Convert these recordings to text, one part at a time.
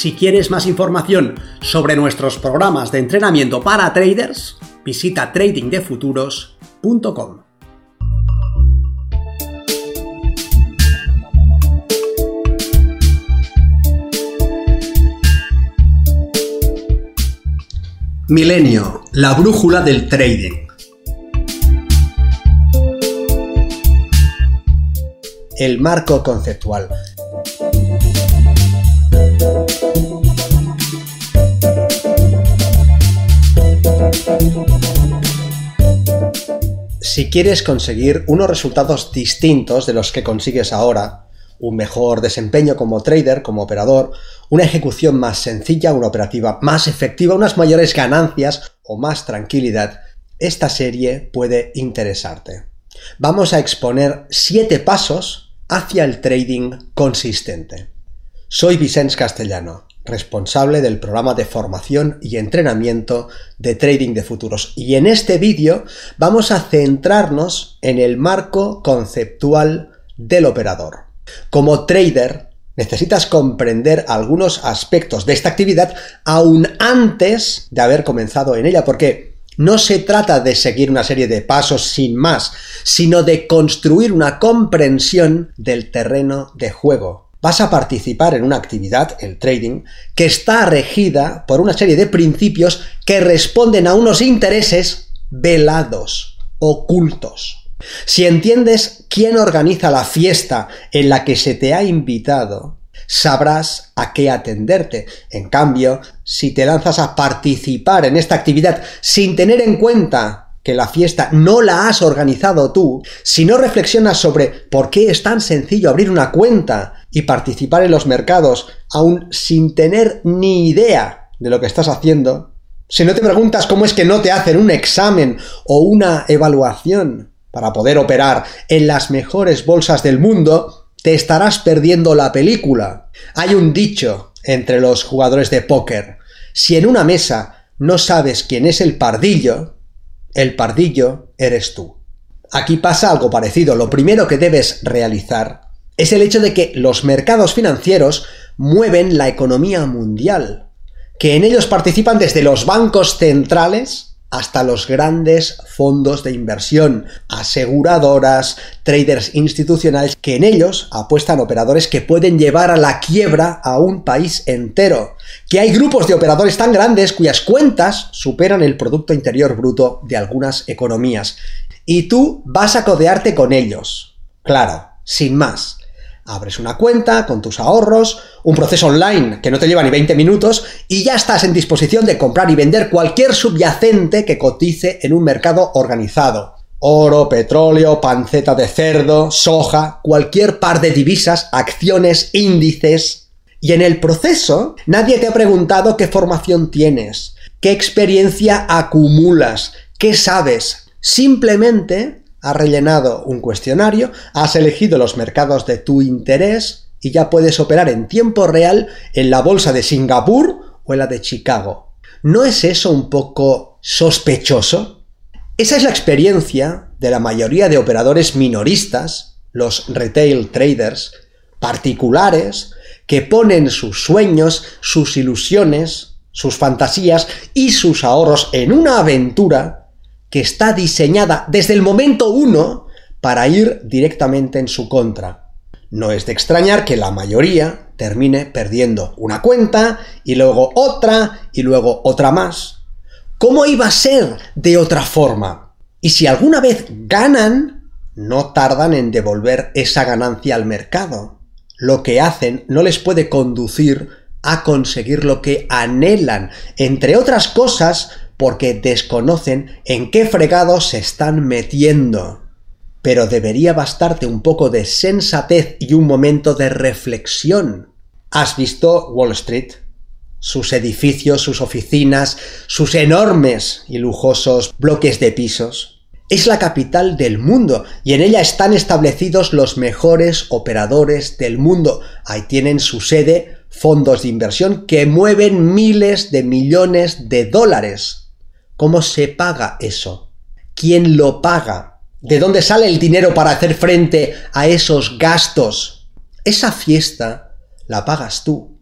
Si quieres más información sobre nuestros programas de entrenamiento para traders, visita tradingdefuturos.com. Milenio, la brújula del trading. El marco conceptual. Si quieres conseguir unos resultados distintos de los que consigues ahora, un mejor desempeño como trader, como operador, una ejecución más sencilla, una operativa más efectiva, unas mayores ganancias o más tranquilidad, esta serie puede interesarte. Vamos a exponer 7 pasos hacia el trading consistente. Soy Vicens Castellano responsable del programa de formación y entrenamiento de trading de futuros. Y en este vídeo vamos a centrarnos en el marco conceptual del operador. Como trader, necesitas comprender algunos aspectos de esta actividad aún antes de haber comenzado en ella, porque no se trata de seguir una serie de pasos sin más, sino de construir una comprensión del terreno de juego vas a participar en una actividad, el trading, que está regida por una serie de principios que responden a unos intereses velados, ocultos. Si entiendes quién organiza la fiesta en la que se te ha invitado, sabrás a qué atenderte. En cambio, si te lanzas a participar en esta actividad sin tener en cuenta que la fiesta no la has organizado tú, si no reflexionas sobre por qué es tan sencillo abrir una cuenta y participar en los mercados aún sin tener ni idea de lo que estás haciendo, si no te preguntas cómo es que no te hacen un examen o una evaluación para poder operar en las mejores bolsas del mundo, te estarás perdiendo la película. Hay un dicho entre los jugadores de póker. Si en una mesa no sabes quién es el pardillo, el pardillo eres tú. Aquí pasa algo parecido. Lo primero que debes realizar es el hecho de que los mercados financieros mueven la economía mundial, que en ellos participan desde los bancos centrales hasta los grandes fondos de inversión, aseguradoras, traders institucionales, que en ellos apuestan operadores que pueden llevar a la quiebra a un país entero, que hay grupos de operadores tan grandes cuyas cuentas superan el Producto Interior Bruto de algunas economías, y tú vas a codearte con ellos. Claro, sin más. Abres una cuenta con tus ahorros, un proceso online que no te lleva ni 20 minutos y ya estás en disposición de comprar y vender cualquier subyacente que cotice en un mercado organizado. Oro, petróleo, panceta de cerdo, soja, cualquier par de divisas, acciones, índices. Y en el proceso nadie te ha preguntado qué formación tienes, qué experiencia acumulas, qué sabes. Simplemente Has rellenado un cuestionario, has elegido los mercados de tu interés y ya puedes operar en tiempo real en la bolsa de Singapur o en la de Chicago. ¿No es eso un poco sospechoso? Esa es la experiencia de la mayoría de operadores minoristas, los retail traders, particulares, que ponen sus sueños, sus ilusiones, sus fantasías y sus ahorros en una aventura que está diseñada desde el momento uno para ir directamente en su contra. No es de extrañar que la mayoría termine perdiendo una cuenta y luego otra y luego otra más. ¿Cómo iba a ser de otra forma? Y si alguna vez ganan, no tardan en devolver esa ganancia al mercado. Lo que hacen no les puede conducir a conseguir lo que anhelan, entre otras cosas porque desconocen en qué fregados se están metiendo. Pero debería bastarte un poco de sensatez y un momento de reflexión. ¿Has visto Wall Street? sus edificios, sus oficinas, sus enormes y lujosos bloques de pisos. Es la capital del mundo y en ella están establecidos los mejores operadores del mundo. Ahí tienen su sede fondos de inversión que mueven miles de millones de dólares. ¿Cómo se paga eso? ¿Quién lo paga? ¿De dónde sale el dinero para hacer frente a esos gastos? Esa fiesta la pagas tú.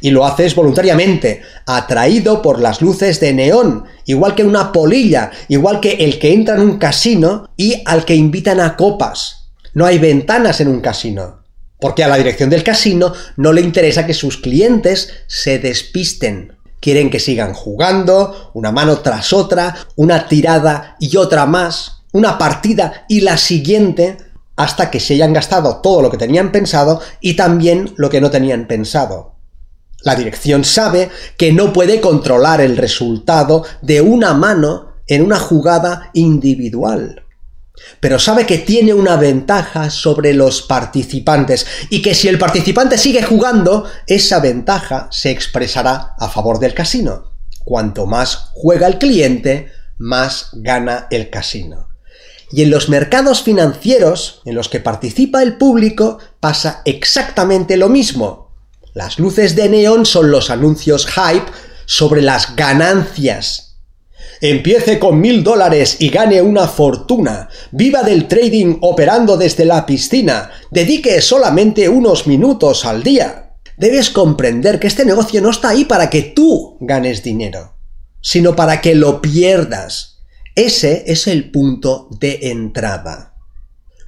Y lo haces voluntariamente, atraído por las luces de neón, igual que una polilla, igual que el que entra en un casino y al que invitan a copas. No hay ventanas en un casino, porque a la dirección del casino no le interesa que sus clientes se despisten. Quieren que sigan jugando, una mano tras otra, una tirada y otra más, una partida y la siguiente, hasta que se hayan gastado todo lo que tenían pensado y también lo que no tenían pensado. La dirección sabe que no puede controlar el resultado de una mano en una jugada individual. Pero sabe que tiene una ventaja sobre los participantes y que si el participante sigue jugando, esa ventaja se expresará a favor del casino. Cuanto más juega el cliente, más gana el casino. Y en los mercados financieros en los que participa el público pasa exactamente lo mismo. Las luces de neón son los anuncios hype sobre las ganancias. Empiece con mil dólares y gane una fortuna. Viva del trading operando desde la piscina. Dedique solamente unos minutos al día. Debes comprender que este negocio no está ahí para que tú ganes dinero, sino para que lo pierdas. Ese es el punto de entrada.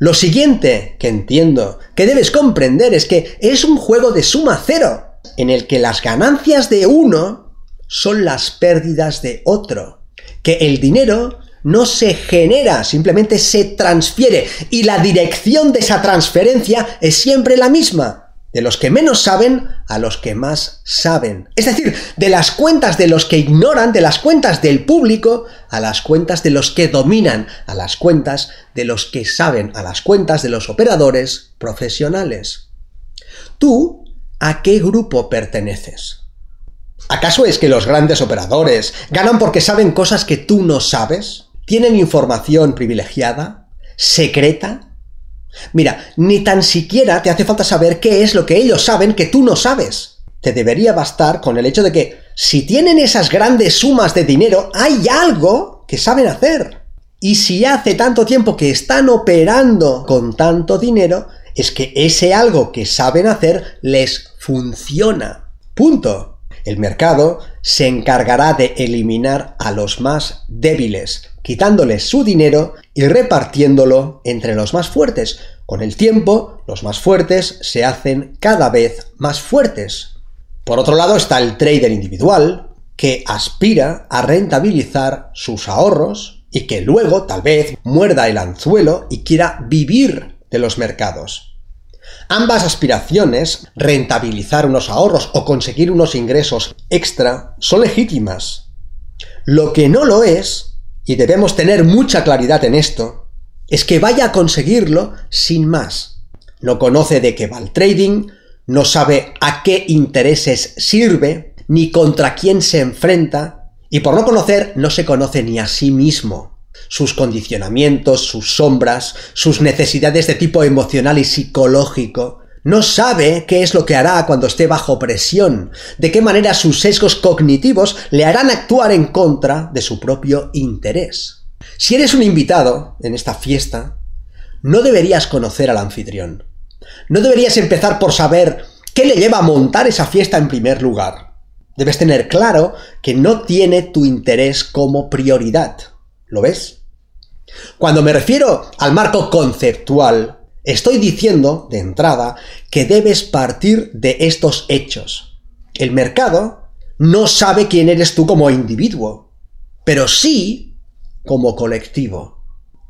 Lo siguiente que entiendo que debes comprender es que es un juego de suma cero, en el que las ganancias de uno son las pérdidas de otro, que el dinero no se genera, simplemente se transfiere y la dirección de esa transferencia es siempre la misma de los que menos saben a los que más saben. Es decir, de las cuentas de los que ignoran, de las cuentas del público, a las cuentas de los que dominan, a las cuentas de los que saben, a las cuentas de los operadores profesionales. ¿Tú a qué grupo perteneces? ¿Acaso es que los grandes operadores ganan porque saben cosas que tú no sabes? ¿Tienen información privilegiada? ¿Secreta? Mira, ni tan siquiera te hace falta saber qué es lo que ellos saben que tú no sabes. Te debería bastar con el hecho de que si tienen esas grandes sumas de dinero, hay algo que saben hacer. Y si hace tanto tiempo que están operando con tanto dinero, es que ese algo que saben hacer les funciona. Punto. El mercado se encargará de eliminar a los más débiles, quitándoles su dinero y repartiéndolo entre los más fuertes. Con el tiempo, los más fuertes se hacen cada vez más fuertes. Por otro lado está el trader individual, que aspira a rentabilizar sus ahorros y que luego tal vez muerda el anzuelo y quiera vivir de los mercados. Ambas aspiraciones, rentabilizar unos ahorros o conseguir unos ingresos extra, son legítimas. Lo que no lo es y debemos tener mucha claridad en esto, es que vaya a conseguirlo sin más. No conoce de qué va el trading, no sabe a qué intereses sirve, ni contra quién se enfrenta, y por no conocer no se conoce ni a sí mismo. Sus condicionamientos, sus sombras, sus necesidades de tipo emocional y psicológico, no sabe qué es lo que hará cuando esté bajo presión, de qué manera sus sesgos cognitivos le harán actuar en contra de su propio interés. Si eres un invitado en esta fiesta, no deberías conocer al anfitrión. No deberías empezar por saber qué le lleva a montar esa fiesta en primer lugar. Debes tener claro que no tiene tu interés como prioridad. ¿Lo ves? Cuando me refiero al marco conceptual, Estoy diciendo, de entrada, que debes partir de estos hechos. El mercado no sabe quién eres tú como individuo, pero sí como colectivo.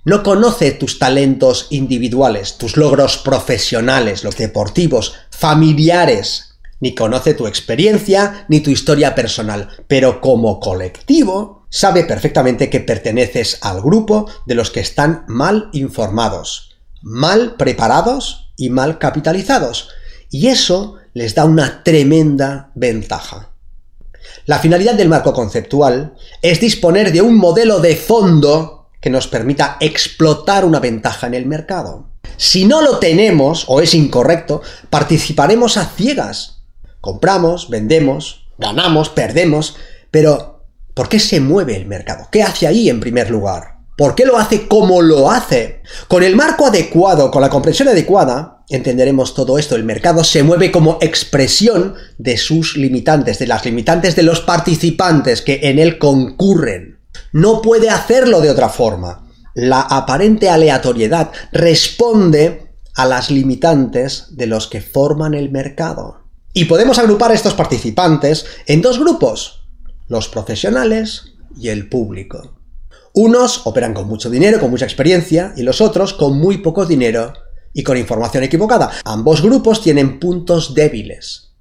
No conoce tus talentos individuales, tus logros profesionales, los deportivos, familiares, ni conoce tu experiencia ni tu historia personal, pero como colectivo sabe perfectamente que perteneces al grupo de los que están mal informados, mal preparados y mal capitalizados. Y eso les da una tremenda ventaja. La finalidad del marco conceptual es disponer de un modelo de fondo que nos permita explotar una ventaja en el mercado. Si no lo tenemos o es incorrecto, participaremos a ciegas. Compramos, vendemos, ganamos, perdemos, pero ¿por qué se mueve el mercado? ¿Qué hace ahí en primer lugar? ¿Por qué lo hace como lo hace? Con el marco adecuado, con la comprensión adecuada, entenderemos todo esto. El mercado se mueve como expresión de sus limitantes, de las limitantes de los participantes que en él concurren. No puede hacerlo de otra forma. La aparente aleatoriedad responde a las limitantes de los que forman el mercado. Y podemos agrupar a estos participantes en dos grupos, los profesionales y el público. Unos operan con mucho dinero, con mucha experiencia, y los otros con muy poco dinero y con información equivocada. Ambos grupos tienen puntos débiles.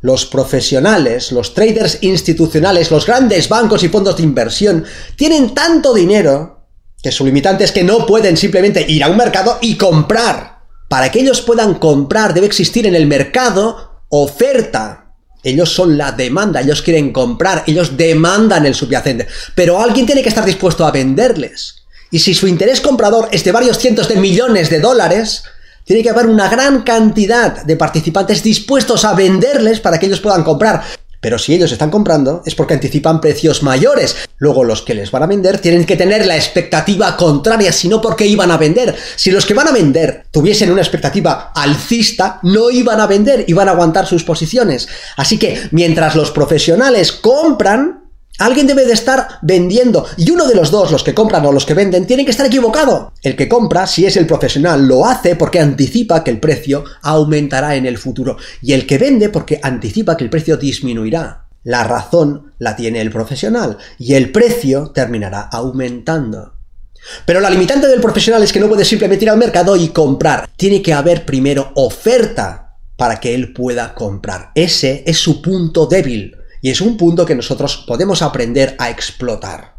Los profesionales, los traders institucionales, los grandes bancos y fondos de inversión tienen tanto dinero que su limitante es que no pueden simplemente ir a un mercado y comprar. Para que ellos puedan comprar debe existir en el mercado oferta. Ellos son la demanda, ellos quieren comprar, ellos demandan el subyacente. Pero alguien tiene que estar dispuesto a venderles. Y si su interés comprador es de varios cientos de millones de dólares, tiene que haber una gran cantidad de participantes dispuestos a venderles para que ellos puedan comprar. Pero si ellos están comprando es porque anticipan precios mayores. Luego los que les van a vender tienen que tener la expectativa contraria, si no porque iban a vender. Si los que van a vender tuviesen una expectativa alcista, no iban a vender, iban a aguantar sus posiciones. Así que mientras los profesionales compran, Alguien debe de estar vendiendo y uno de los dos, los que compran o los que venden, tienen que estar equivocado. El que compra, si es el profesional, lo hace porque anticipa que el precio aumentará en el futuro y el que vende porque anticipa que el precio disminuirá. La razón la tiene el profesional y el precio terminará aumentando. Pero la limitante del profesional es que no puede simplemente ir al mercado y comprar. Tiene que haber primero oferta para que él pueda comprar. Ese es su punto débil. Y es un punto que nosotros podemos aprender a explotar.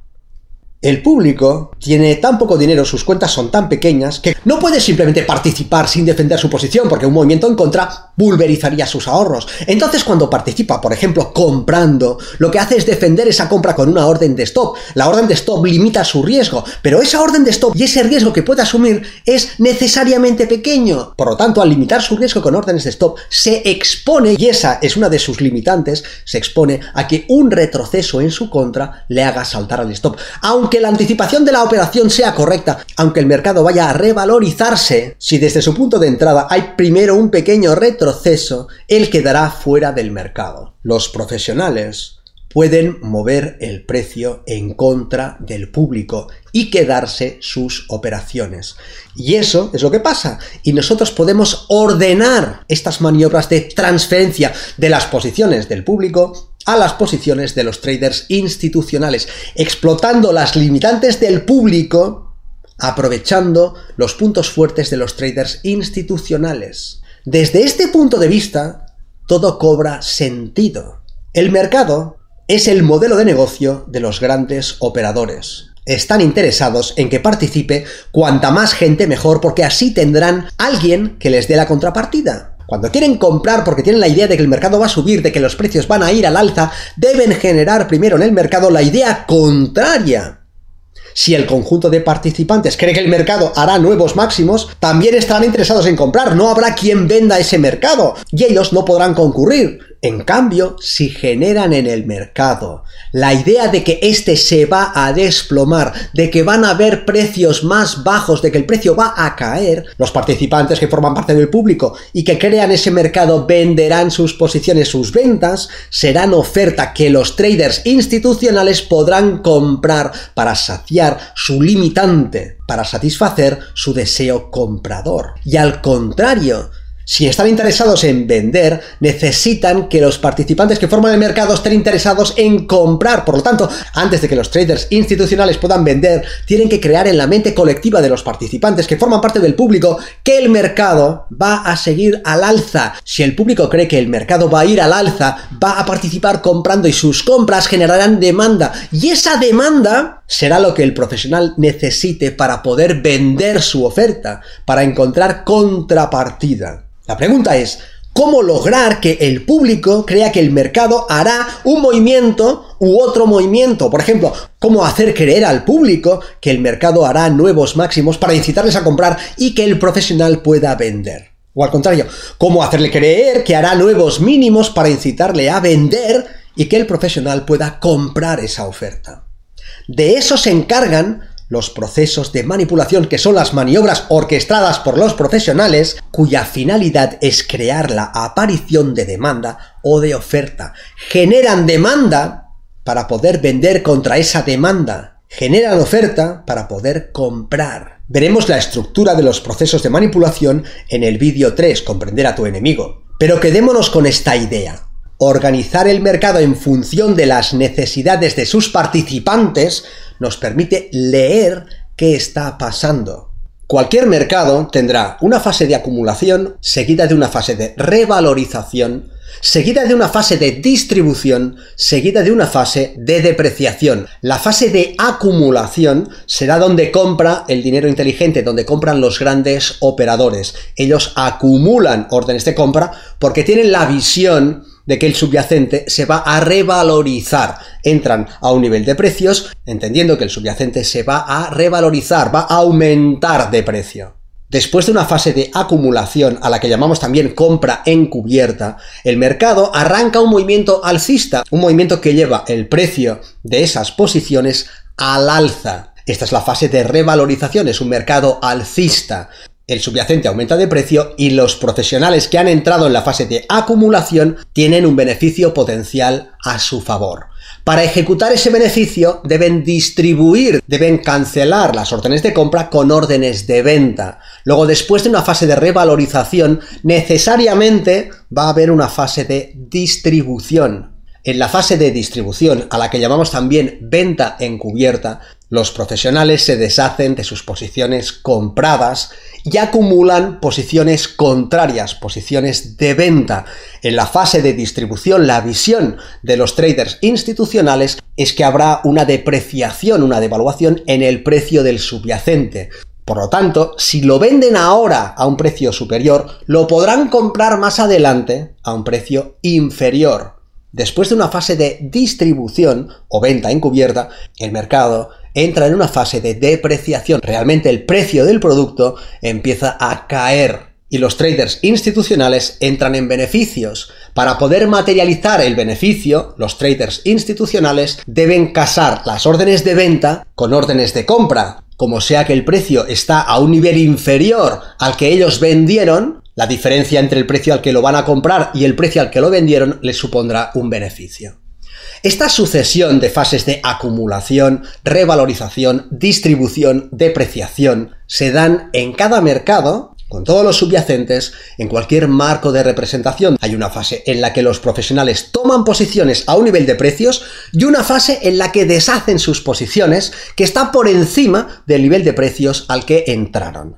El público tiene tan poco dinero, sus cuentas son tan pequeñas, que no puede simplemente participar sin defender su posición, porque un movimiento en contra pulverizaría sus ahorros. Entonces, cuando participa, por ejemplo, comprando, lo que hace es defender esa compra con una orden de stop. La orden de stop limita su riesgo, pero esa orden de stop y ese riesgo que puede asumir es necesariamente pequeño. Por lo tanto, al limitar su riesgo con órdenes de stop, se expone, y esa es una de sus limitantes, se expone a que un retroceso en su contra le haga saltar al stop. Aunque aunque la anticipación de la operación sea correcta, aunque el mercado vaya a revalorizarse, si desde su punto de entrada hay primero un pequeño retroceso, él quedará fuera del mercado. Los profesionales pueden mover el precio en contra del público y quedarse sus operaciones. Y eso es lo que pasa. Y nosotros podemos ordenar estas maniobras de transferencia de las posiciones del público a las posiciones de los traders institucionales, explotando las limitantes del público, aprovechando los puntos fuertes de los traders institucionales. Desde este punto de vista, todo cobra sentido. El mercado es el modelo de negocio de los grandes operadores. Están interesados en que participe cuanta más gente mejor porque así tendrán alguien que les dé la contrapartida. Cuando quieren comprar porque tienen la idea de que el mercado va a subir, de que los precios van a ir al alza, deben generar primero en el mercado la idea contraria. Si el conjunto de participantes cree que el mercado hará nuevos máximos, también estarán interesados en comprar, no habrá quien venda ese mercado y ellos no podrán concurrir. En cambio, si generan en el mercado la idea de que este se va a desplomar, de que van a haber precios más bajos, de que el precio va a caer, los participantes que forman parte del público y que crean ese mercado venderán sus posiciones, sus ventas, serán oferta que los traders institucionales podrán comprar para saciar su limitante, para satisfacer su deseo comprador. Y al contrario, si están interesados en vender, necesitan que los participantes que forman el mercado estén interesados en comprar. Por lo tanto, antes de que los traders institucionales puedan vender, tienen que crear en la mente colectiva de los participantes que forman parte del público que el mercado va a seguir al alza. Si el público cree que el mercado va a ir al alza, va a participar comprando y sus compras generarán demanda. Y esa demanda será lo que el profesional necesite para poder vender su oferta, para encontrar contrapartida. La pregunta es, cómo lograr que el público crea que el mercado hará un movimiento u otro movimiento. Por ejemplo, cómo hacer creer al público que el mercado hará nuevos máximos para incitarles a comprar y que el profesional pueda vender. O al contrario, cómo hacerle creer que hará nuevos mínimos para incitarle a vender y que el profesional pueda comprar esa oferta. De eso se encargan los procesos de manipulación, que son las maniobras orquestadas por los profesionales, cuya finalidad es crear la aparición de demanda o de oferta. Generan demanda para poder vender contra esa demanda. Generan oferta para poder comprar. Veremos la estructura de los procesos de manipulación en el vídeo 3, comprender a tu enemigo. Pero quedémonos con esta idea. Organizar el mercado en función de las necesidades de sus participantes nos permite leer qué está pasando. Cualquier mercado tendrá una fase de acumulación seguida de una fase de revalorización, seguida de una fase de distribución, seguida de una fase de depreciación. La fase de acumulación será donde compra el dinero inteligente, donde compran los grandes operadores. Ellos acumulan órdenes de compra porque tienen la visión de que el subyacente se va a revalorizar. Entran a un nivel de precios entendiendo que el subyacente se va a revalorizar, va a aumentar de precio. Después de una fase de acumulación a la que llamamos también compra encubierta, el mercado arranca un movimiento alcista, un movimiento que lleva el precio de esas posiciones al alza. Esta es la fase de revalorización, es un mercado alcista el subyacente aumenta de precio y los profesionales que han entrado en la fase de acumulación tienen un beneficio potencial a su favor. Para ejecutar ese beneficio deben distribuir, deben cancelar las órdenes de compra con órdenes de venta. Luego, después de una fase de revalorización, necesariamente va a haber una fase de distribución. En la fase de distribución, a la que llamamos también venta encubierta, los profesionales se deshacen de sus posiciones compradas y acumulan posiciones contrarias, posiciones de venta. En la fase de distribución, la visión de los traders institucionales es que habrá una depreciación, una devaluación en el precio del subyacente. Por lo tanto, si lo venden ahora a un precio superior, lo podrán comprar más adelante a un precio inferior. Después de una fase de distribución o venta encubierta, el mercado entra en una fase de depreciación. Realmente el precio del producto empieza a caer y los traders institucionales entran en beneficios. Para poder materializar el beneficio, los traders institucionales deben casar las órdenes de venta con órdenes de compra. Como sea que el precio está a un nivel inferior al que ellos vendieron, la diferencia entre el precio al que lo van a comprar y el precio al que lo vendieron les supondrá un beneficio. Esta sucesión de fases de acumulación, revalorización, distribución, depreciación se dan en cada mercado con todos los subyacentes en cualquier marco de representación. Hay una fase en la que los profesionales toman posiciones a un nivel de precios y una fase en la que deshacen sus posiciones que está por encima del nivel de precios al que entraron.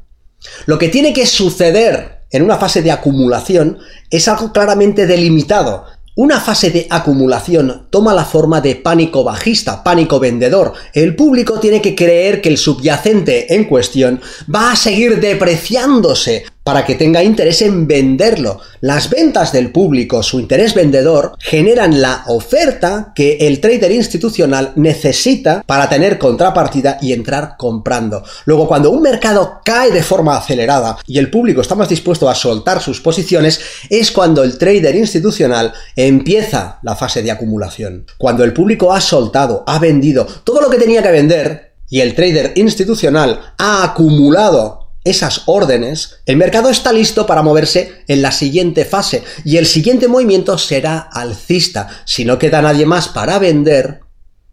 Lo que tiene que suceder en una fase de acumulación es algo claramente delimitado, una fase de acumulación toma la forma de pánico bajista, pánico vendedor. El público tiene que creer que el subyacente en cuestión va a seguir depreciándose para que tenga interés en venderlo. Las ventas del público, su interés vendedor, generan la oferta que el trader institucional necesita para tener contrapartida y entrar comprando. Luego, cuando un mercado cae de forma acelerada y el público está más dispuesto a soltar sus posiciones, es cuando el trader institucional empieza la fase de acumulación. Cuando el público ha soltado, ha vendido todo lo que tenía que vender, y el trader institucional ha acumulado esas órdenes, el mercado está listo para moverse en la siguiente fase y el siguiente movimiento será alcista. Si no queda nadie más para vender,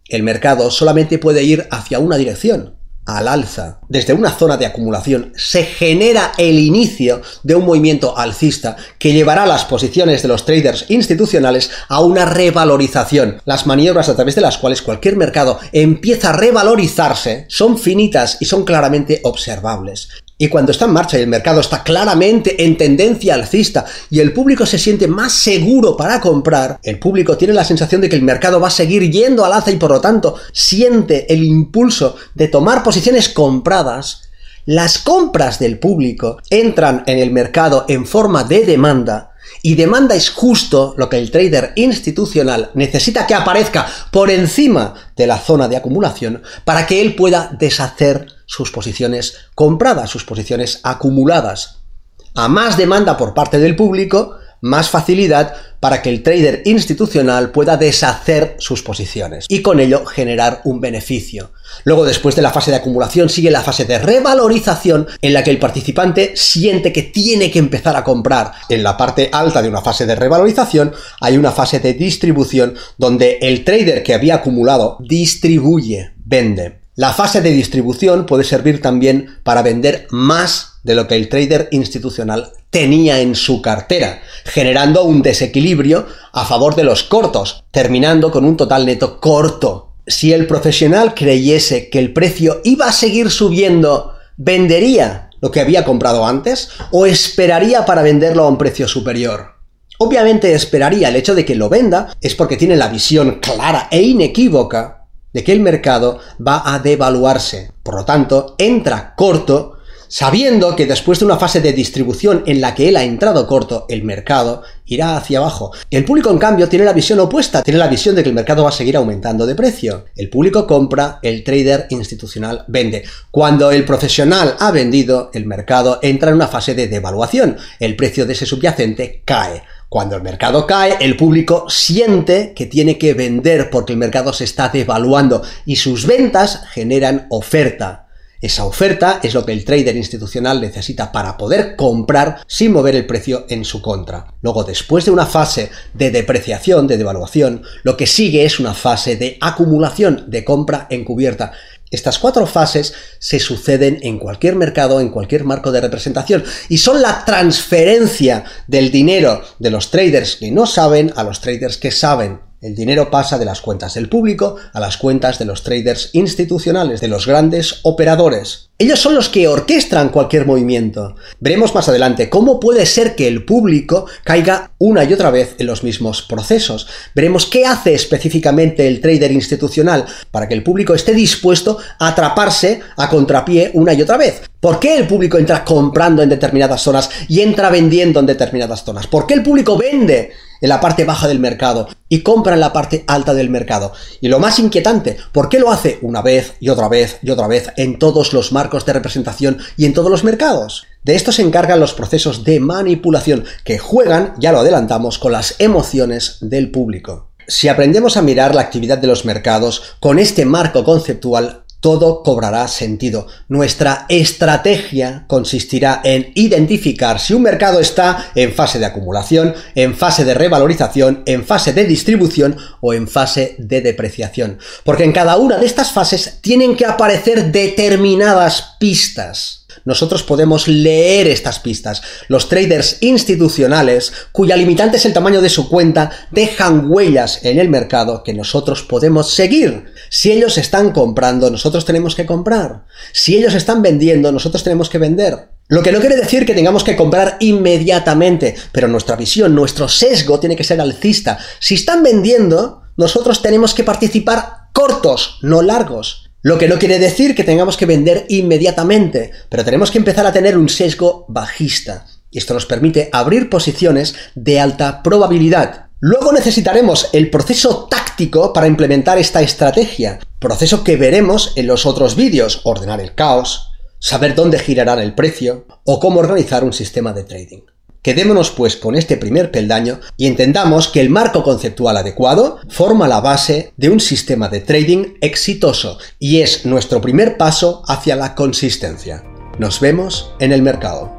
el mercado solamente puede ir hacia una dirección, al alza. Desde una zona de acumulación se genera el inicio de un movimiento alcista que llevará las posiciones de los traders institucionales a una revalorización. Las maniobras a través de las cuales cualquier mercado empieza a revalorizarse son finitas y son claramente observables. Y cuando está en marcha y el mercado está claramente en tendencia alcista y el público se siente más seguro para comprar, el público tiene la sensación de que el mercado va a seguir yendo al alza y por lo tanto siente el impulso de tomar posiciones compradas, las compras del público entran en el mercado en forma de demanda Y demanda es justo lo que el trader institucional necesita que aparezca por encima de la zona de acumulación para que él pueda deshacer sus posiciones compradas, sus posiciones acumuladas. A más demanda por parte del público, más facilidad para que el trader institucional pueda deshacer sus posiciones y con ello generar un beneficio. Luego, después de la fase de acumulación, sigue la fase de revalorización en la que el participante siente que tiene que empezar a comprar. En la parte alta de una fase de revalorización hay una fase de distribución donde el trader que había acumulado distribuye, vende. La fase de distribución puede servir también para vender más de lo que el trader institucional tenía en su cartera, generando un desequilibrio a favor de los cortos, terminando con un total neto corto. Si el profesional creyese que el precio iba a seguir subiendo, ¿vendería lo que había comprado antes o esperaría para venderlo a un precio superior? Obviamente esperaría el hecho de que lo venda es porque tiene la visión clara e inequívoca de que el mercado va a devaluarse. Por lo tanto, entra corto sabiendo que después de una fase de distribución en la que él ha entrado corto, el mercado irá hacia abajo. El público, en cambio, tiene la visión opuesta, tiene la visión de que el mercado va a seguir aumentando de precio. El público compra, el trader institucional vende. Cuando el profesional ha vendido, el mercado entra en una fase de devaluación. El precio de ese subyacente cae. Cuando el mercado cae, el público siente que tiene que vender porque el mercado se está devaluando y sus ventas generan oferta. Esa oferta es lo que el trader institucional necesita para poder comprar sin mover el precio en su contra. Luego, después de una fase de depreciación, de devaluación, lo que sigue es una fase de acumulación de compra encubierta. Estas cuatro fases se suceden en cualquier mercado, en cualquier marco de representación, y son la transferencia del dinero de los traders que no saben a los traders que saben. El dinero pasa de las cuentas del público a las cuentas de los traders institucionales, de los grandes operadores. Ellos son los que orquestan cualquier movimiento. Veremos más adelante cómo puede ser que el público caiga una y otra vez en los mismos procesos. Veremos qué hace específicamente el trader institucional para que el público esté dispuesto a atraparse a contrapié una y otra vez. ¿Por qué el público entra comprando en determinadas zonas y entra vendiendo en determinadas zonas? ¿Por qué el público vende en la parte baja del mercado y compra en la parte alta del mercado. Y lo más inquietante, ¿por qué lo hace una vez y otra vez y otra vez en todos los marcos de representación y en todos los mercados? De esto se encargan los procesos de manipulación que juegan, ya lo adelantamos, con las emociones del público. Si aprendemos a mirar la actividad de los mercados con este marco conceptual, todo cobrará sentido. Nuestra estrategia consistirá en identificar si un mercado está en fase de acumulación, en fase de revalorización, en fase de distribución o en fase de depreciación. Porque en cada una de estas fases tienen que aparecer determinadas pistas nosotros podemos leer estas pistas. Los traders institucionales, cuya limitante es el tamaño de su cuenta, dejan huellas en el mercado que nosotros podemos seguir. Si ellos están comprando, nosotros tenemos que comprar. Si ellos están vendiendo, nosotros tenemos que vender. Lo que no quiere decir que tengamos que comprar inmediatamente, pero nuestra visión, nuestro sesgo tiene que ser alcista. Si están vendiendo, nosotros tenemos que participar cortos, no largos. Lo que no quiere decir que tengamos que vender inmediatamente, pero tenemos que empezar a tener un sesgo bajista. Y esto nos permite abrir posiciones de alta probabilidad. Luego necesitaremos el proceso táctico para implementar esta estrategia, proceso que veremos en los otros vídeos, ordenar el caos, saber dónde girará el precio o cómo organizar un sistema de trading. Quedémonos pues con este primer peldaño y entendamos que el marco conceptual adecuado forma la base de un sistema de trading exitoso y es nuestro primer paso hacia la consistencia. Nos vemos en el mercado.